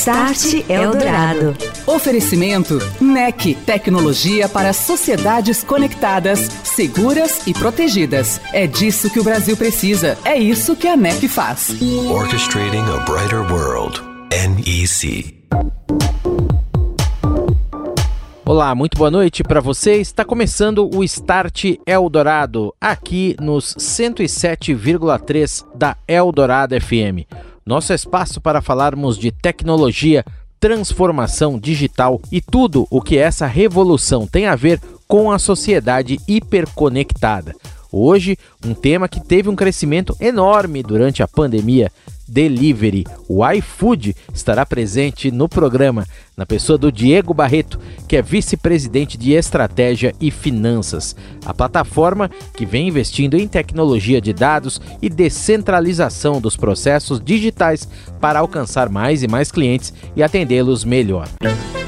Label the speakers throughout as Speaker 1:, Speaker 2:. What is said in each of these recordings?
Speaker 1: Start Eldorado.
Speaker 2: Oferecimento NEC, tecnologia para sociedades conectadas, seguras e protegidas. É disso que o Brasil precisa. É isso que a NEC faz.
Speaker 3: Orchestrating a brighter world. NEC.
Speaker 4: Olá, muito boa noite para você. Está começando o Start Eldorado, aqui nos 107,3 da Eldorado FM. Nosso espaço para falarmos de tecnologia, transformação digital e tudo o que essa revolução tem a ver com a sociedade hiperconectada. Hoje, um tema que teve um crescimento enorme durante a pandemia Delivery. O iFood estará presente no programa, na pessoa do Diego Barreto, que é vice-presidente de estratégia e finanças. A plataforma que vem investindo em tecnologia de dados e descentralização dos processos digitais para alcançar mais e mais clientes e atendê-los melhor.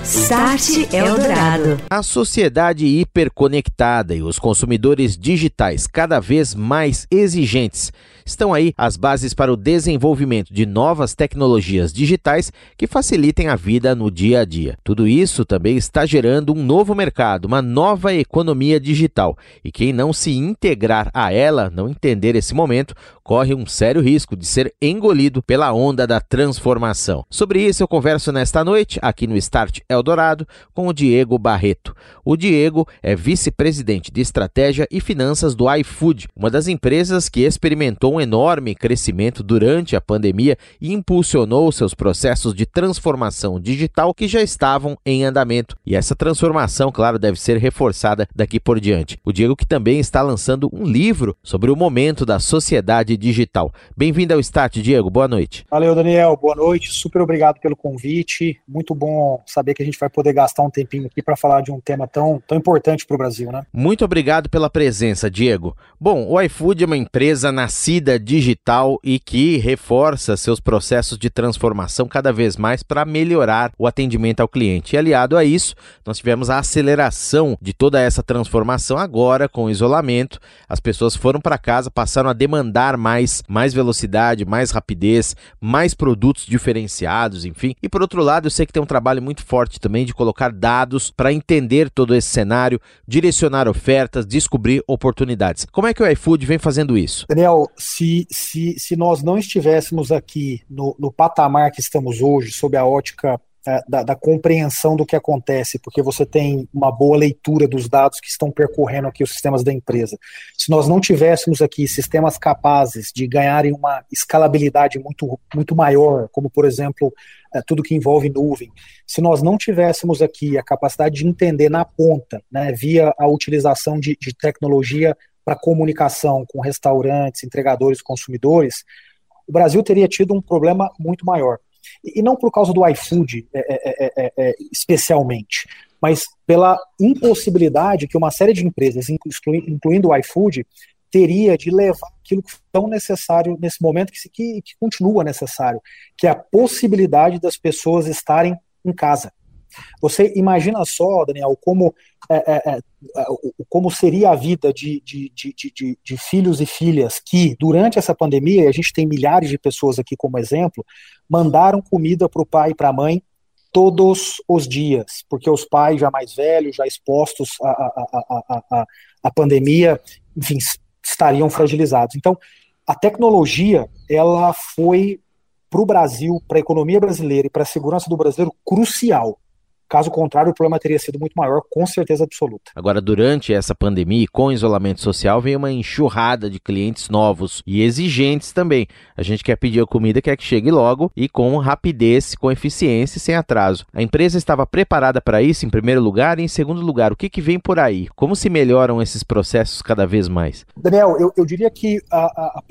Speaker 1: Start Eldorado.
Speaker 4: A sociedade hiperconectada e os consumidores digitais cada vez mais exigentes estão aí as bases para o desenvolvimento de novas tecnologias digitais que facilitem a vida no dia a dia. Tudo isso também está gerando um novo mercado, uma nova economia digital, e quem não se integrar a ela, não entender esse momento, corre um sério risco de ser engolido pela onda da transformação. Sobre isso eu converso nesta noite aqui no Start Eldorado com o Diego Barreto. O Diego é vice-presidente de estratégia e finanças do iFood, uma das empresas que experimentou um enorme crescimento durante a pandemia e impulsionou seus processos de transformação digital que já estavam em andamento. E essa transformação, claro, deve ser reforçada daqui por diante. O Diego que também está lançando um livro sobre o momento da sociedade digital. Bem-vindo ao Start, Diego. Boa noite.
Speaker 5: Valeu, Daniel. Boa noite. Super obrigado pelo convite. Muito bom saber que a gente vai poder gastar um tempinho aqui para falar de um tema tão, tão importante para o Brasil, né?
Speaker 4: Muito obrigado pela presença, Diego. Bom, o iFood é uma empresa nascida digital e que reforça seus processos de transformação cada vez mais para melhorar o atendimento ao cliente. E aliado a isso, nós tivemos a aceleração de toda essa transformação agora com o isolamento. As pessoas foram para casa, passaram a demandar mais, mais velocidade, mais rapidez, mais produtos diferenciados, enfim. E por outro lado, eu sei que tem um trabalho muito forte também de colocar dados para entender todo esse cenário, direcionar ofertas, descobrir oportunidades. Como é que o iFood vem fazendo isso?
Speaker 5: Daniel, se, se, se nós não estivéssemos aqui no, no patamar que estamos hoje, sob a ótica é, da, da, compreensão do que acontece, porque você tem uma boa leitura dos dados que estão percorrendo aqui os sistemas da empresa. Se nós não tivéssemos aqui sistemas capazes de ganharem uma escalabilidade muito, muito maior, como por exemplo é, tudo que envolve nuvem, se nós não tivéssemos aqui a capacidade de entender na ponta, né, via a utilização de, de tecnologia para comunicação com restaurantes, entregadores, consumidores, o Brasil teria tido um problema muito maior. E não por causa do iFood é é, é, é, é, especialmente, mas pela impossibilidade que uma série de empresas, incluindo o iFood, teria de levar aquilo que é tão necessário nesse momento, que, que, que continua necessário, que é a possibilidade das pessoas estarem em casa. Você imagina só, Daniel, como, é, é, é, como seria a vida de, de, de, de, de filhos e filhas que, durante essa pandemia, e a gente tem milhares de pessoas aqui como exemplo, mandaram comida para o pai e para a mãe todos os dias, porque os pais já mais velhos, já expostos à, à, à, à pandemia, enfim, estariam fragilizados. Então, a tecnologia, ela foi para o Brasil, para a economia brasileira e para a segurança do brasileiro crucial. Caso contrário, o problema teria sido muito maior, com certeza absoluta.
Speaker 4: Agora, durante essa pandemia, com isolamento social, vem uma enxurrada de clientes novos e exigentes também. A gente quer pedir a comida, quer que chegue logo e com rapidez, com eficiência e sem atraso. A empresa estava preparada para isso, em primeiro lugar, e em segundo lugar, o que, que vem por aí? Como se melhoram esses processos cada vez mais?
Speaker 5: Daniel, eu, eu diria que, a, a, a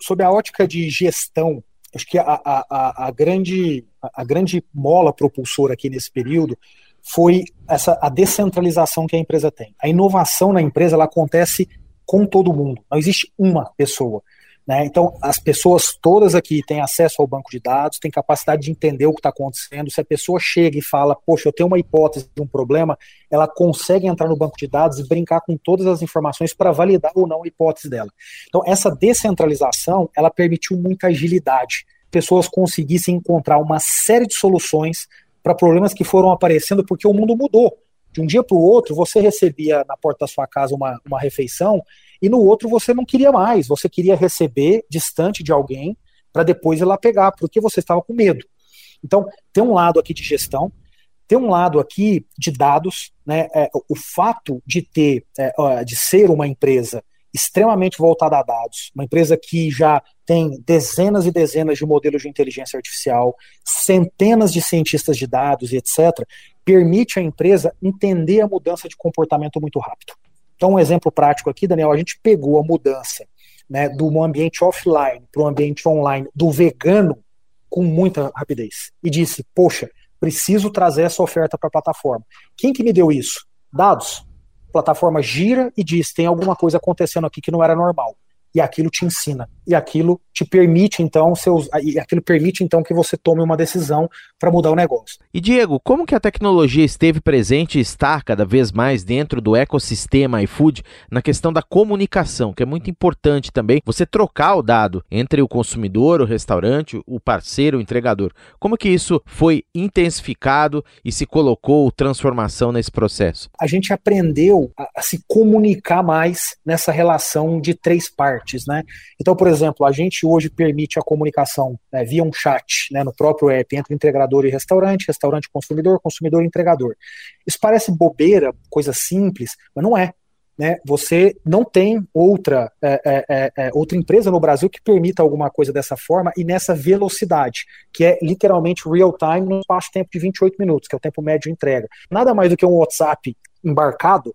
Speaker 5: sob a ótica de gestão acho que a, a, a, grande, a grande mola propulsora aqui nesse período foi essa a descentralização que a empresa tem. A inovação na empresa ela acontece com todo mundo. Não existe uma pessoa. Né? Então, as pessoas todas aqui têm acesso ao banco de dados, têm capacidade de entender o que está acontecendo. Se a pessoa chega e fala, poxa, eu tenho uma hipótese de um problema, ela consegue entrar no banco de dados e brincar com todas as informações para validar ou não a hipótese dela. Então, essa descentralização, ela permitiu muita agilidade. Pessoas conseguissem encontrar uma série de soluções para problemas que foram aparecendo porque o mundo mudou. De um dia para o outro, você recebia na porta da sua casa uma, uma refeição e no outro você não queria mais, você queria receber distante de alguém para depois ir lá pegar, porque você estava com medo. Então, tem um lado aqui de gestão, tem um lado aqui de dados, né? É, o fato de ter, é, de ser uma empresa extremamente voltada a dados, uma empresa que já tem dezenas e dezenas de modelos de inteligência artificial, centenas de cientistas de dados e etc., permite à empresa entender a mudança de comportamento muito rápido. Então, um exemplo prático aqui, Daniel, a gente pegou a mudança né, do ambiente offline para o ambiente online do vegano com muita rapidez e disse: Poxa, preciso trazer essa oferta para a plataforma. Quem que me deu isso? Dados. A plataforma gira e diz: tem alguma coisa acontecendo aqui que não era normal e aquilo te ensina. E aquilo te permite, então, seus, e aquilo permite, então, que você tome uma decisão para mudar o negócio.
Speaker 4: E, Diego, como que a tecnologia esteve presente e está cada vez mais dentro do ecossistema iFood na questão da comunicação, que é muito importante também, você trocar o dado entre o consumidor, o restaurante, o parceiro, o entregador. Como que isso foi intensificado e se colocou transformação nesse processo?
Speaker 5: A gente aprendeu a, a se comunicar mais nessa relação de três partes né? Então, por exemplo, a gente hoje permite a comunicação né, via um chat, né, no próprio app, entre integrador e restaurante, restaurante consumidor, consumidor e entregador. Isso parece bobeira, coisa simples, mas não é. Né, você não tem outra, é, é, é, é, outra empresa no Brasil que permita alguma coisa dessa forma e nessa velocidade, que é literalmente real time no espaço-tempo de 28 minutos, que é o tempo médio de entrega. Nada mais do que um WhatsApp embarcado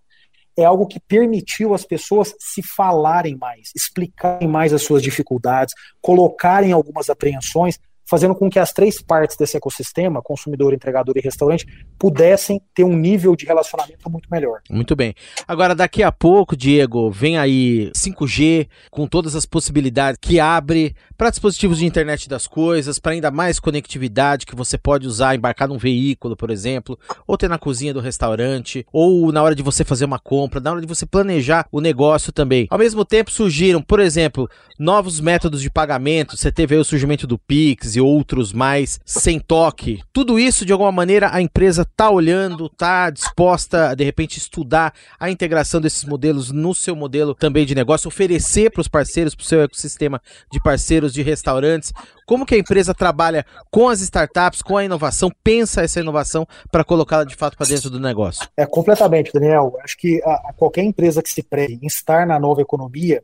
Speaker 5: é algo que permitiu as pessoas se falarem mais, explicarem mais as suas dificuldades, colocarem algumas apreensões fazendo com que as três partes desse ecossistema, consumidor, entregador e restaurante, pudessem ter um nível de relacionamento muito melhor.
Speaker 4: Muito bem. Agora, daqui a pouco, Diego, vem aí 5G com todas as possibilidades que abre para dispositivos de internet das coisas, para ainda mais conectividade que você pode usar, embarcar num veículo, por exemplo, ou ter na cozinha do restaurante, ou na hora de você fazer uma compra, na hora de você planejar o negócio também. Ao mesmo tempo, surgiram, por exemplo, novos métodos de pagamento. Você teve o surgimento do Pix e outros mais sem toque. Tudo isso, de alguma maneira, a empresa está olhando, está disposta a, de repente, estudar a integração desses modelos no seu modelo também de negócio, oferecer para os parceiros, para o seu ecossistema de parceiros de restaurantes. Como que a empresa trabalha com as startups, com a inovação, pensa essa inovação para colocá-la de fato para dentro do negócio?
Speaker 5: É completamente, Daniel. Acho que a, a qualquer empresa que se preze em estar na nova economia,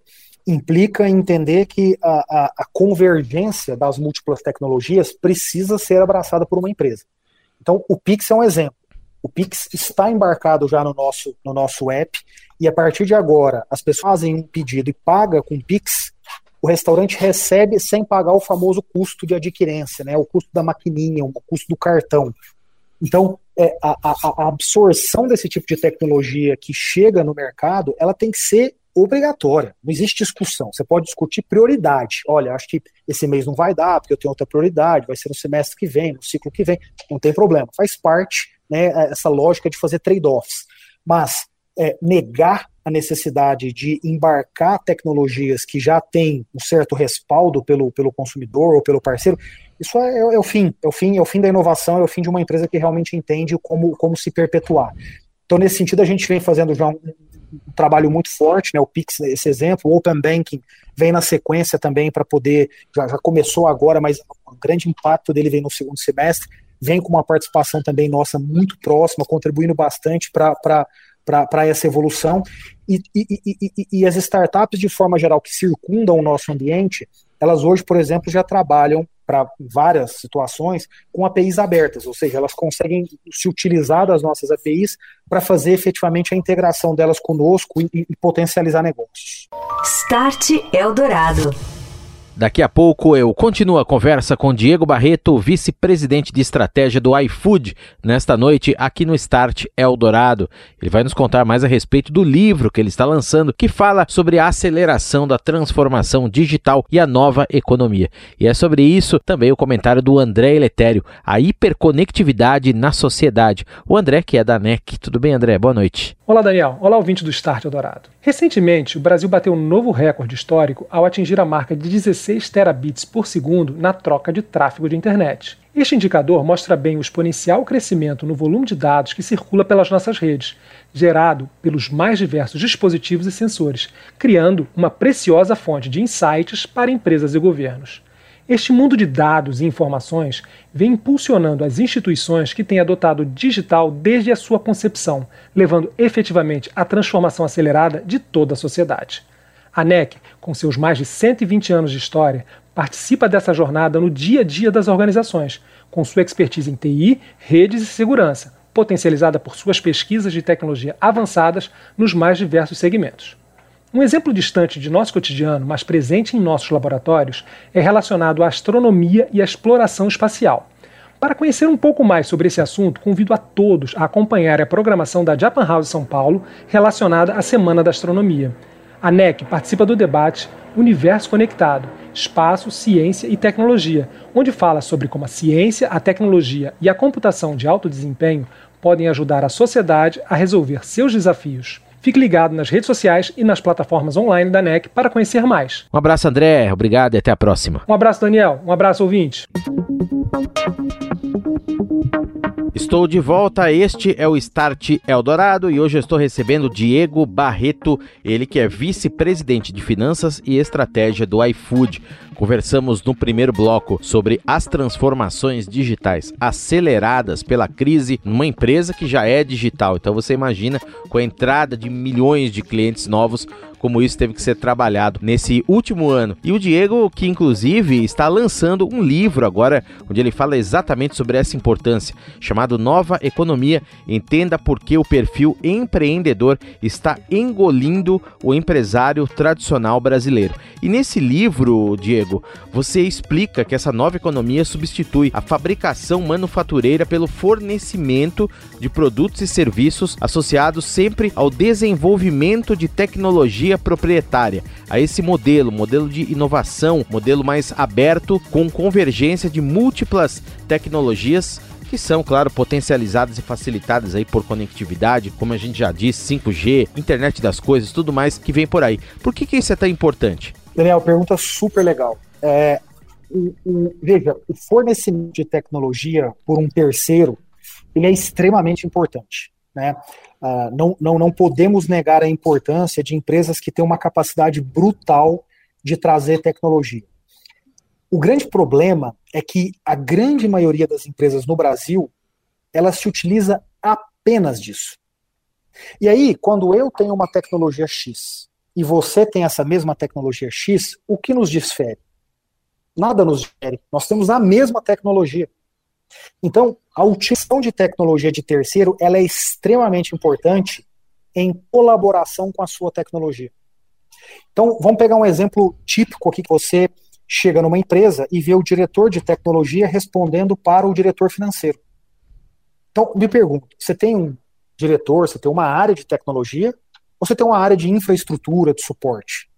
Speaker 5: implica entender que a, a, a, convergência das múltiplas tecnologias precisa ser abraçada por uma empresa. Então, o Pix é um exemplo. O Pix está embarcado já no nosso, no nosso app, e a partir de agora, as pessoas fazem um pedido e pagam com Pix, o restaurante recebe sem pagar o famoso custo de adquirência, né, o custo da maquininha, o custo do cartão. Então, é, a, a, a absorção desse tipo de tecnologia que chega no mercado, ela tem que ser obrigatória. Não existe discussão. Você pode discutir prioridade. Olha, acho que esse mês não vai dar, porque eu tenho outra prioridade, vai ser no semestre que vem, no ciclo que vem. Não tem problema. Faz parte né, essa lógica de fazer trade-offs. Mas é, negar a necessidade de embarcar tecnologias que já têm um certo respaldo pelo, pelo consumidor ou pelo parceiro, isso é, é, é, o fim, é o fim, é o fim da inovação, é o fim de uma empresa que realmente entende como, como se perpetuar. Então, nesse sentido, a gente vem fazendo já um, um trabalho muito forte, né, o Pix, esse exemplo, o Open Banking vem na sequência também para poder, já, já começou agora, mas o grande impacto dele vem no segundo semestre, vem com uma participação também nossa muito próxima, contribuindo bastante para essa evolução. E, e, e, e, as startups, de forma geral, que circundam o nosso ambiente, elas hoje, por exemplo, já trabalham para várias situações com APIs abertas, ou seja, elas conseguem se utilizar das nossas APIs para fazer efetivamente a integração delas conosco e, e potencializar negócios.
Speaker 1: Start Eldorado.
Speaker 4: Daqui a pouco eu continuo a conversa com Diego Barreto, vice-presidente de estratégia do iFood, nesta noite aqui no Start Eldorado. Ele vai nos contar mais a respeito do livro que ele está lançando, que fala sobre a aceleração da transformação digital e a nova economia. E é sobre isso também o comentário do André Eletério, a hiperconectividade na sociedade. O André, que é da NEC. Tudo bem, André? Boa noite.
Speaker 6: Olá, Daniel. Olá, ouvinte do Start Eldorado. Recentemente, o Brasil bateu um novo recorde histórico ao atingir a marca de 16 16 terabits por segundo na troca de tráfego de internet. Este indicador mostra bem o exponencial crescimento no volume de dados que circula pelas nossas redes, gerado pelos mais diversos dispositivos e sensores, criando uma preciosa fonte de insights para empresas e governos. Este mundo de dados e informações vem impulsionando as instituições que têm adotado o digital desde a sua concepção, levando efetivamente à transformação acelerada de toda a sociedade. A NEC, com seus mais de 120 anos de história, participa dessa jornada no dia a dia das organizações, com sua expertise em TI, redes e segurança, potencializada por suas pesquisas de tecnologia avançadas nos mais diversos segmentos. Um exemplo distante de nosso cotidiano, mas presente em nossos laboratórios, é relacionado à astronomia e à exploração espacial. Para conhecer um pouco mais sobre esse assunto, convido a todos a acompanhar a programação da Japan House São Paulo relacionada à Semana da Astronomia. A NEC participa do debate Universo Conectado, Espaço, Ciência e Tecnologia, onde fala sobre como a ciência, a tecnologia e a computação de alto desempenho podem ajudar a sociedade a resolver seus desafios. Fique ligado nas redes sociais e nas plataformas online da NEC para conhecer mais.
Speaker 4: Um abraço, André. Obrigado e até a próxima.
Speaker 6: Um abraço, Daniel. Um abraço, ouvinte.
Speaker 4: Estou de volta, este é o Start Eldorado e hoje eu estou recebendo Diego Barreto, ele que é vice-presidente de Finanças e Estratégia do iFood. Conversamos no primeiro bloco sobre as transformações digitais aceleradas pela crise numa empresa que já é digital. Então você imagina com a entrada de milhões de clientes novos como isso teve que ser trabalhado nesse último ano. E o Diego, que inclusive está lançando um livro agora, onde ele fala exatamente sobre essa importância, chamado Nova Economia. Entenda por que o perfil empreendedor está engolindo o empresário tradicional brasileiro. E nesse livro, Diego, você explica que essa nova economia substitui a fabricação manufatureira pelo fornecimento de produtos e serviços associados sempre ao desenvolvimento de tecnologia proprietária, a esse modelo, modelo de inovação, modelo mais aberto com convergência de múltiplas tecnologias que são, claro, potencializadas e facilitadas aí por conectividade, como a gente já disse, 5G, internet das coisas, tudo mais que vem por aí. Por que, que isso é tão importante?
Speaker 5: Daniel, pergunta super legal. É, o, o, veja, o fornecimento de tecnologia por um terceiro, ele é extremamente importante. Né? Uh, não, não, não podemos negar a importância de empresas que têm uma capacidade brutal de trazer tecnologia. O grande problema é que a grande maioria das empresas no Brasil, ela se utiliza apenas disso. E aí, quando eu tenho uma tecnologia X e você tem essa mesma tecnologia X, o que nos difere? Nada nos difere. Nós temos a mesma tecnologia. Então, a utilização de tecnologia de terceiro ela é extremamente importante em colaboração com a sua tecnologia. Então, vamos pegar um exemplo típico aqui que você chega numa empresa e vê o diretor de tecnologia respondendo para o diretor financeiro. Então, me pergunto, você tem um diretor, você tem uma área de tecnologia, você tem uma área de infraestrutura, de suporte?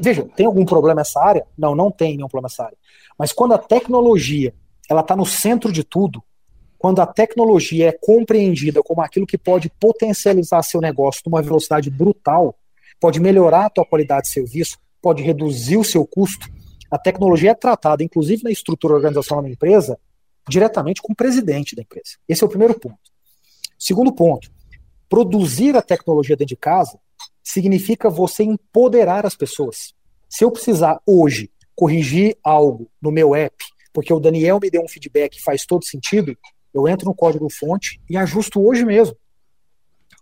Speaker 5: Veja, tem algum problema nessa área? Não, não tem nenhum problema nessa área. Mas quando a tecnologia ela está no centro de tudo, quando a tecnologia é compreendida como aquilo que pode potencializar seu negócio numa velocidade brutal, pode melhorar a tua qualidade de serviço, pode reduzir o seu custo, a tecnologia é tratada, inclusive na estrutura organizacional da empresa, diretamente com o presidente da empresa. Esse é o primeiro ponto. Segundo ponto, produzir a tecnologia dentro de casa significa você empoderar as pessoas. Se eu precisar hoje corrigir algo no meu app, porque o Daniel me deu um feedback que faz todo sentido, eu entro no código-fonte e ajusto hoje mesmo.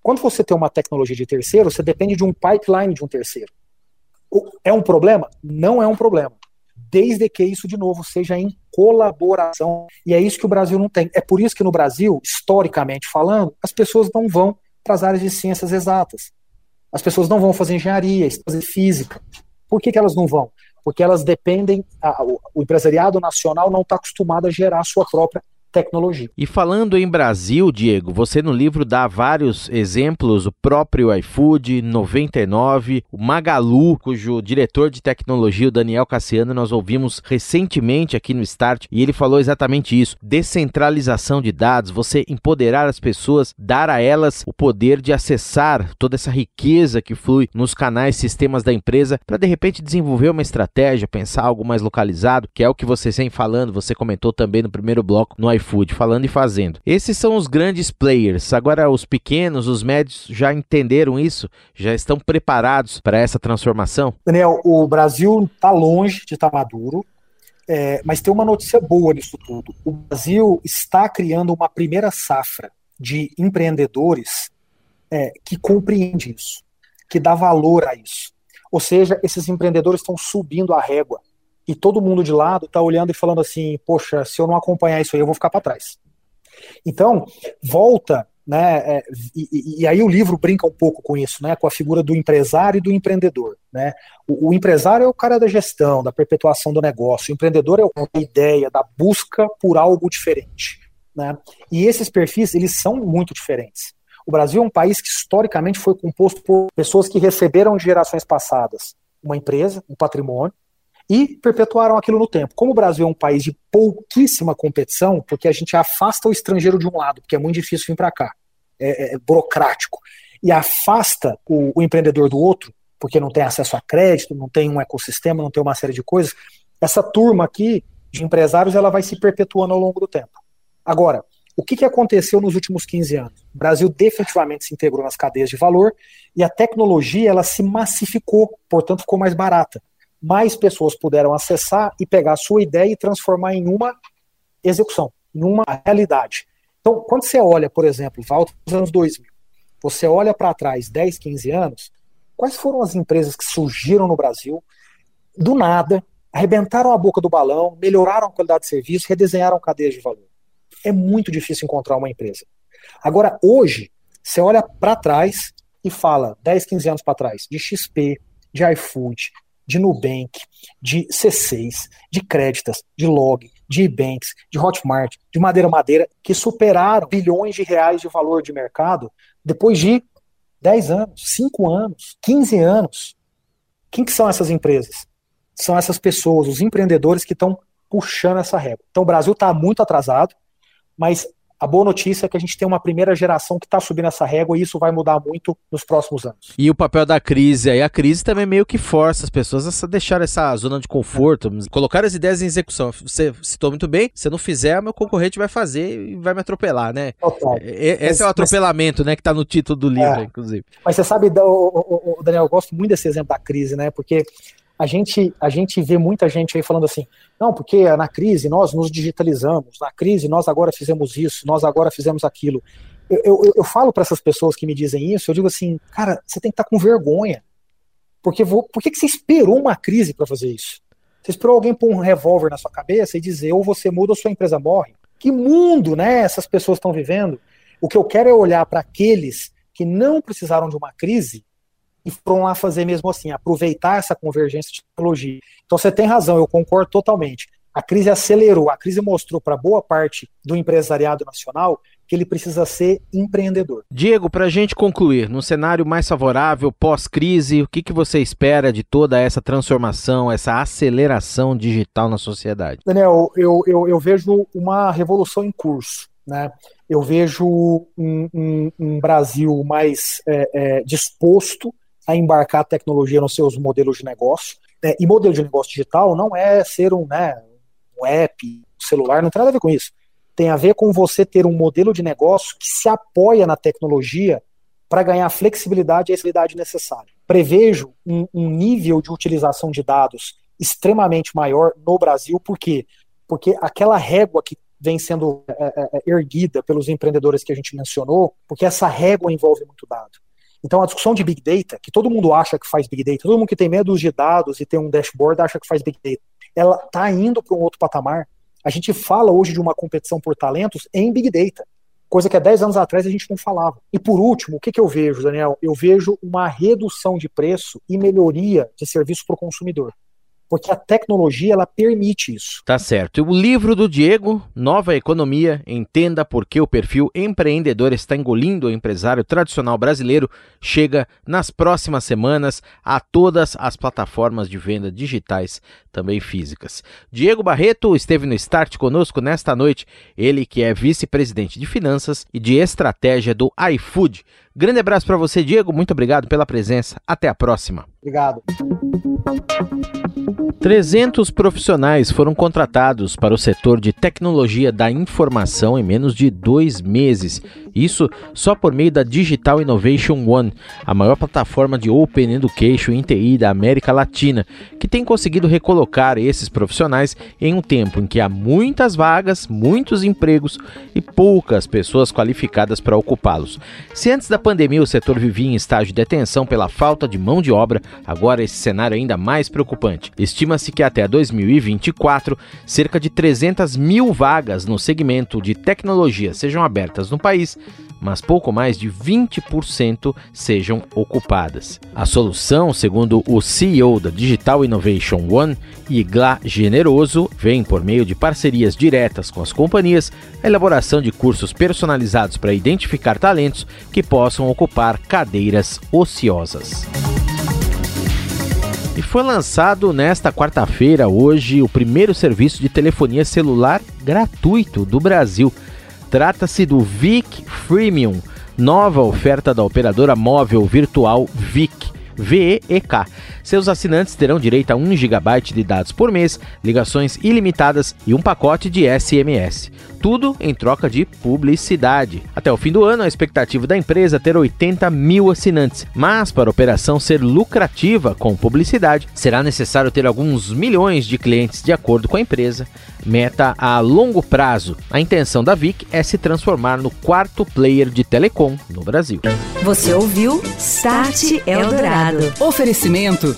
Speaker 5: Quando você tem uma tecnologia de terceiro, você depende de um pipeline de um terceiro. É um problema? Não é um problema. Desde que isso, de novo, seja em colaboração. E é isso que o Brasil não tem. É por isso que no Brasil, historicamente falando, as pessoas não vão para as áreas de ciências exatas. As pessoas não vão fazer engenharia, fazer física. Por que, que elas não vão? porque elas dependem, a, o, o empresariado nacional não está acostumado a gerar a sua própria tecnologia.
Speaker 4: E falando em Brasil, Diego, você no livro dá vários exemplos, o próprio iFood, 99, o Magalu, cujo diretor de tecnologia, o Daniel Cassiano, nós ouvimos recentemente aqui no Start, e ele falou exatamente isso: descentralização de dados, você empoderar as pessoas, dar a elas o poder de acessar toda essa riqueza que flui nos canais, sistemas da empresa, para de repente desenvolver uma estratégia, pensar algo mais localizado, que é o que você vem falando, você comentou também no primeiro bloco no iFood, falando e fazendo. Esses são os grandes players. Agora, os pequenos, os médios já entenderam isso? Já estão preparados para essa transformação?
Speaker 5: Daniel, o Brasil está longe de estar tá maduro. É, mas tem uma notícia boa nisso tudo. O Brasil está criando uma primeira safra de empreendedores é, que compreende isso, que dá valor a isso. Ou seja, esses empreendedores estão subindo a régua e todo mundo de lado está olhando e falando assim: poxa, se eu não acompanhar isso aí, eu vou ficar para trás. Então, volta, né? É, e, e, aí o livro brinca um pouco com isso, né? Com a figura do empresário e do empreendedor. Né? O, o empresário é o cara da gestão, da perpetuação do negócio, o empreendedor é o da ideia, da busca por algo diferente. Né? E esses perfis, eles são muito diferentes. O Brasil é um país que historicamente foi composto por pessoas que receberam de gerações passadas uma empresa, um patrimônio, e perpetuaram aquilo no tempo. Como o Brasil é um país de pouquíssima competição, porque a gente afasta o estrangeiro de um lado, porque é muito difícil vir para cá, é, é, burocrático, e afasta o, o empreendedor do outro, porque não tem acesso a crédito, não tem um ecossistema, não tem uma série de coisas. Essa turma aqui de empresários ela vai se perpetuando ao longo do tempo. Agora, o que, que aconteceu nos últimos 15 anos? O Brasil definitivamente se integrou nas cadeias de valor e a tecnologia ela se massificou, portanto ficou mais barata mais pessoas puderam acessar e pegar a sua ideia e transformar em uma execução, em uma realidade. Então, quando você olha, por exemplo, volta nos anos 2000, você olha para trás 10, 15 anos, quais foram as empresas que surgiram no Brasil do nada, arrebentaram a boca do balão, melhoraram a qualidade de serviço, redesenharam cadeias de valor? É muito difícil encontrar uma empresa. Agora, hoje, você olha para trás e fala 10, 15 anos para trás, de XP, de iFood, de Nubank, de C6, de Créditas, de Log, de Ebanks, de Hotmart, de Madeira Madeira, que superaram bilhões de reais de valor de mercado depois de 10 anos, 5 anos, 15 anos. Quem que são essas empresas? São essas pessoas, os empreendedores que estão puxando essa régua. Então o Brasil está muito atrasado, mas a boa notícia é que a gente tem uma primeira geração que está subindo essa régua e isso vai mudar muito nos próximos anos.
Speaker 4: E o papel da crise aí, a crise também meio que força as pessoas a deixar essa zona de conforto, é. colocar as ideias em execução. Você citou muito bem, se não fizer, meu concorrente vai fazer e vai me atropelar, né? Total. Esse mas, é o atropelamento, mas... né, que está no título do livro, é. inclusive.
Speaker 5: Mas você sabe, Daniel, eu gosto muito desse exemplo da crise, né? Porque a gente, a gente vê muita gente aí falando assim, não, porque na crise nós nos digitalizamos, na crise nós agora fizemos isso, nós agora fizemos aquilo. Eu, eu, eu falo para essas pessoas que me dizem isso, eu digo assim, cara, você tem que estar tá com vergonha. Porque vou, por que, que você esperou uma crise para fazer isso? Você esperou alguém pôr um revólver na sua cabeça e dizer ou você muda ou sua empresa morre? Que mundo, né, essas pessoas estão vivendo? O que eu quero é olhar para aqueles que não precisaram de uma crise e foram lá fazer mesmo assim, aproveitar essa convergência de tecnologia. Então você tem razão, eu concordo totalmente. A crise acelerou, a crise mostrou para boa parte do empresariado nacional que ele precisa ser empreendedor.
Speaker 4: Diego, para a gente concluir, num cenário mais favorável, pós-crise, o que, que você espera de toda essa transformação, essa aceleração digital na sociedade?
Speaker 5: Daniel, eu, eu, eu vejo uma revolução em curso. Né? Eu vejo um, um, um Brasil mais é, é, disposto a embarcar a tecnologia nos seus modelos de negócio. Né? E modelo de negócio digital não é ser um, né, um app, um celular, não tem nada a ver com isso. Tem a ver com você ter um modelo de negócio que se apoia na tecnologia para ganhar a flexibilidade e a agilidade necessária. Prevejo um, um nível de utilização de dados extremamente maior no Brasil, por quê? Porque aquela régua que vem sendo é, é, é erguida pelos empreendedores que a gente mencionou, porque essa régua envolve muito dado. Então a discussão de Big Data, que todo mundo acha que faz Big Data, todo mundo que tem medo de dados e tem um dashboard acha que faz Big Data, ela está indo para um outro patamar. A gente fala hoje de uma competição por talentos em Big Data, coisa que há 10 anos atrás a gente não falava. E por último, o que, que eu vejo, Daniel? Eu vejo uma redução de preço e melhoria de serviço para o consumidor. Porque a tecnologia ela permite isso.
Speaker 4: Tá certo. E o livro do Diego, Nova Economia, entenda por que o perfil empreendedor está engolindo o empresário tradicional brasileiro, chega nas próximas semanas a todas as plataformas de venda digitais, também físicas. Diego Barreto esteve no Start conosco nesta noite, ele que é vice-presidente de finanças e de estratégia do iFood. Grande abraço para você, Diego. Muito obrigado pela presença. Até a próxima.
Speaker 5: Obrigado.
Speaker 4: 300 profissionais foram contratados para o setor de tecnologia da informação em menos de dois meses. Isso só por meio da Digital Innovation One, a maior plataforma de Open Education em TI da América Latina, que tem conseguido recolocar esses profissionais em um tempo em que há muitas vagas, muitos empregos e poucas pessoas qualificadas para ocupá-los. Se antes da pandemia o setor vivia em estágio de atenção pela falta de mão de obra, agora esse cenário é ainda mais preocupante. Estima-se que até 2024, cerca de 300 mil vagas no segmento de tecnologia sejam abertas no país, mas pouco mais de 20% sejam ocupadas. A solução, segundo o CEO da Digital Innovation One, Igla Generoso, vem por meio de parcerias diretas com as companhias, a elaboração de cursos personalizados para identificar talentos que possam ocupar cadeiras ociosas. E foi lançado nesta quarta-feira, hoje, o primeiro serviço de telefonia celular gratuito do Brasil. Trata-se do VIC Freemium, nova oferta da operadora móvel virtual VIC. VEK. Seus assinantes terão direito a 1 GB de dados por mês, ligações ilimitadas e um pacote de SMS. Tudo em troca de publicidade. Até o fim do ano, a expectativa da empresa é ter 80 mil assinantes, mas para a operação ser lucrativa com publicidade, será necessário ter alguns milhões de clientes de acordo com a empresa. Meta a longo prazo. A intenção da VIC é se transformar no quarto player de telecom no Brasil.
Speaker 1: Você ouviu Start Eldorado.
Speaker 2: Oferecimento